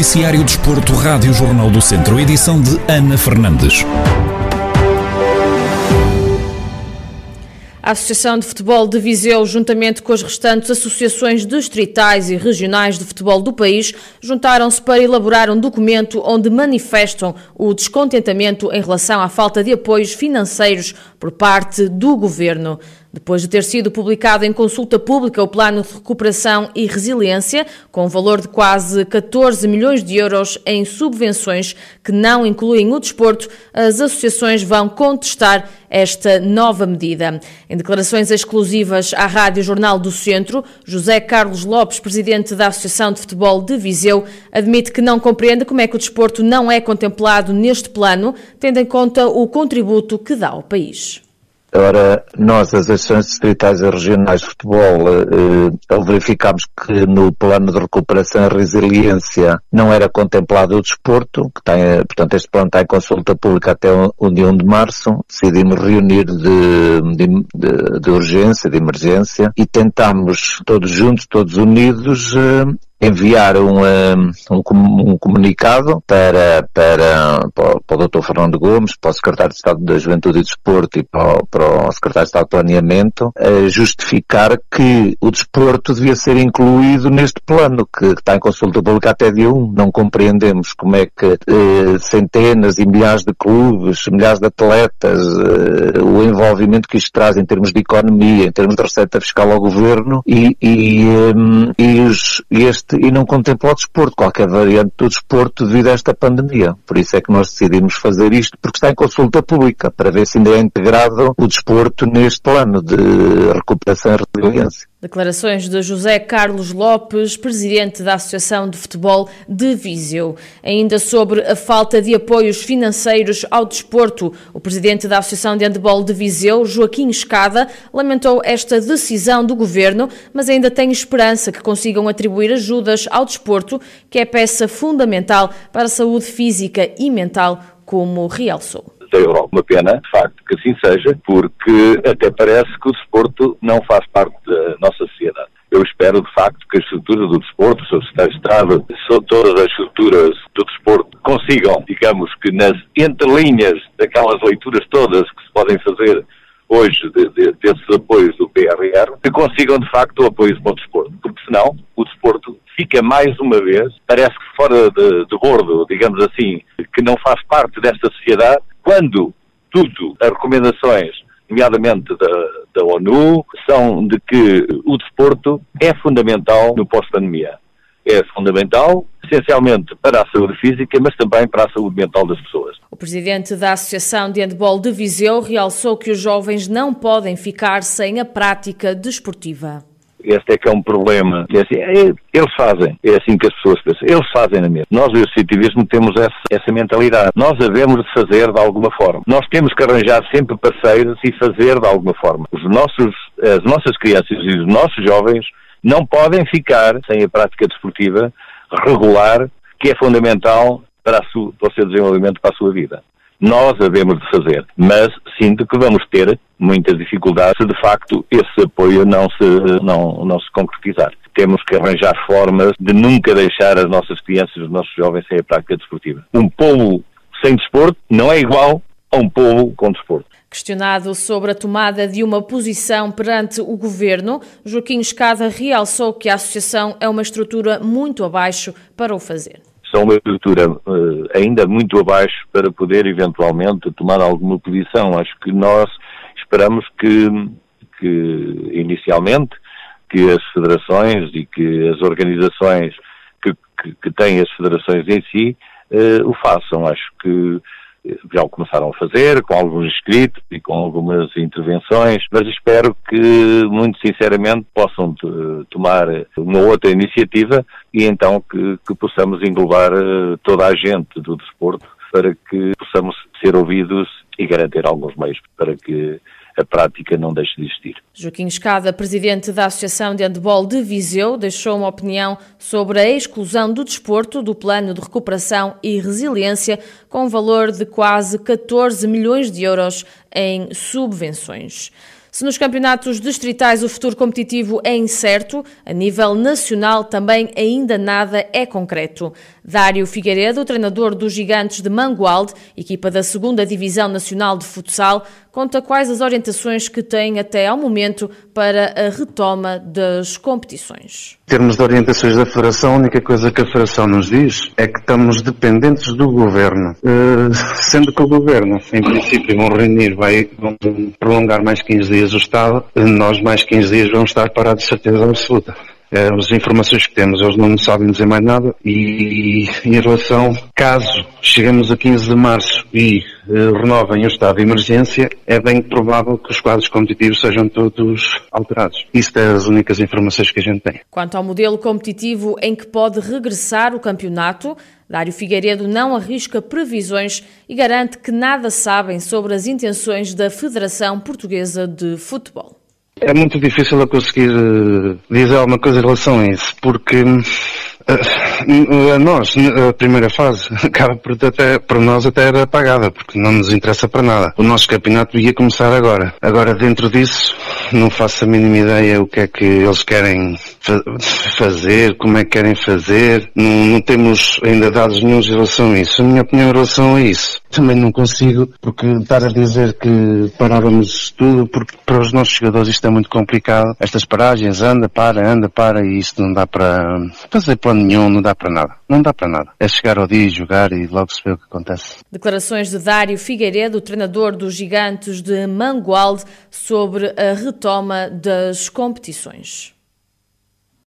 Noticiário Desporto, Rádio Jornal do Centro, edição de Ana Fernandes. A Associação de Futebol de Viseu, juntamente com as restantes associações distritais e regionais de futebol do país, juntaram-se para elaborar um documento onde manifestam o descontentamento em relação à falta de apoios financeiros por parte do governo. Depois de ter sido publicado em consulta pública o Plano de Recuperação e Resiliência, com valor de quase 14 milhões de euros em subvenções que não incluem o desporto, as associações vão contestar esta nova medida. Em declarações exclusivas à Rádio Jornal do Centro, José Carlos Lopes, presidente da Associação de Futebol de Viseu, admite que não compreende como é que o desporto não é contemplado neste plano, tendo em conta o contributo que dá ao país. Ora, nós, as associações distritais e regionais de futebol, eh, verificámos que no plano de recuperação e resiliência não era contemplado o desporto, que tem, portanto, este plano está em consulta pública até o dia 1 de março. Decidimos reunir de, de, de, de urgência, de emergência, e tentámos, todos juntos, todos unidos, eh, enviar um, um, um, comunicado para, para, para, o Dr. Fernando Gomes, para o Secretário de Estado da Juventude e Desporto e para, para o Secretário de Estado de Planeamento, justificar que o desporto devia ser incluído neste plano, que está em consulta pública até dia 1. Não compreendemos como é que eh, centenas e milhares de clubes, milhares de atletas, eh, o envolvimento que isto traz em termos de economia, em termos de receita fiscal ao governo e, e, eh, e, os, e este e não contempla o desporto, qualquer variante do desporto devido a esta pandemia. Por isso é que nós decidimos fazer isto, porque está em consulta pública, para ver se ainda é integrado o desporto neste plano de recuperação e resiliência. Declarações de José Carlos Lopes, presidente da Associação de Futebol de Viseu. Ainda sobre a falta de apoios financeiros ao desporto, o presidente da Associação de Handebol de Viseu, Joaquim Escada, lamentou esta decisão do governo, mas ainda tem esperança que consigam atribuir ajudas ao desporto, que é peça fundamental para a saúde física e mental, como realçou da Europa. Uma pena, de facto, que assim seja, porque até parece que o desporto não faz parte. Espero, de facto, que a estrutura do desporto, o seu Secretário de Estado, todas as estruturas do desporto consigam, digamos que nas entrelinhas daquelas leituras todas que se podem fazer hoje de, de, desses apoios do PRR, que consigam, de facto, o apoio para o desporto. Porque senão, o desporto fica mais uma vez, parece que fora de, de bordo, digamos assim, que não faz parte desta sociedade, quando tudo, as recomendações, nomeadamente da, da ONU, são de que o desporto é fundamental no pós-pandemia. É fundamental, essencialmente para a saúde física, mas também para a saúde mental das pessoas. O presidente da Associação de Handball de Viseu realçou que os jovens não podem ficar sem a prática desportiva. Este é que é um problema. É assim, é, eles fazem, é assim que as pessoas pensam. Eles fazem na mesma. Nós, o associativismo, temos essa, essa mentalidade. Nós havemos de fazer de alguma forma. Nós temos que arranjar sempre parceiros e fazer de alguma forma. Os nossos, as nossas crianças e os nossos jovens não podem ficar sem a prática desportiva regular, que é fundamental para, sua, para o seu desenvolvimento, para a sua vida nós havemos de fazer. Mas sinto que vamos ter muitas dificuldades se de facto esse apoio não se, não, não se concretizar. Temos que arranjar formas de nunca deixar as nossas crianças os nossos jovens sem a prática desportiva. Um povo sem desporto não é igual a um povo com desporto. Questionado sobre a tomada de uma posição perante o governo, Joaquim Escada realçou que a associação é uma estrutura muito abaixo para o fazer são uma estrutura uh, ainda muito abaixo para poder eventualmente tomar alguma posição. Acho que nós esperamos que, que inicialmente, que as federações e que as organizações que, que, que têm as federações em si uh, o façam. Acho que já o começaram a fazer, com alguns escritos e com algumas intervenções, mas espero que, muito sinceramente, possam tomar uma outra iniciativa e então que, que possamos englobar eh, toda a gente do desporto para que possamos ser ouvidos e garantir alguns meios para que a prática não deixe de existir. Joaquim Escada, presidente da Associação de Handebol de Viseu, deixou uma opinião sobre a exclusão do desporto do Plano de Recuperação e Resiliência, com um valor de quase 14 milhões de euros em subvenções. Se nos campeonatos distritais o futuro competitivo é incerto, a nível nacional também ainda nada é concreto. Dário Figueiredo, treinador dos Gigantes de Mangualde, equipa da 2 Divisão Nacional de Futsal, conta quais as orientações que tem até ao momento para a retoma das competições. Em termos de orientações da Federação, a única coisa que a Federação nos diz é que estamos dependentes do Governo. Uh, sendo que o Governo, em princípio, vão reunir, vai, vão prolongar mais 15 dias o Estado, nós mais 15 dias vamos estar parados certeza absoluta. Eh, as informações que temos, eles não sabem dizer mais nada e, em relação, caso chegamos a 15 de março e uh, renovem o estado de emergência, é bem provável que os quadros competitivos sejam todos alterados. Isso é as únicas informações que a gente tem. Quanto ao modelo competitivo em que pode regressar o campeonato, Dário Figueiredo não arrisca previsões e garante que nada sabem sobre as intenções da Federação Portuguesa de Futebol. É muito difícil eu conseguir uh, dizer alguma coisa em relação a isso, porque uh, a nós, a primeira fase, acaba por, até, por nós até era apagada, porque não nos interessa para nada. O nosso campeonato ia começar agora. Agora, dentro disso, não faço a mínima ideia o que é que eles querem fa fazer, como é que querem fazer. Não, não temos ainda dados nenhum em relação a isso. A minha opinião em relação a isso também não consigo, porque estar a dizer que parávamos tudo, porque para os nossos jogadores isto é muito complicado. Estas paragens, anda, para, anda, para, e isto não dá para fazer plano nenhum, não dá para nada. Não dá para nada. É chegar ao dia, jogar e logo se vê o que acontece. Declarações de Dário Figueiredo, treinador dos Gigantes de Mangualde, sobre a retoma das competições.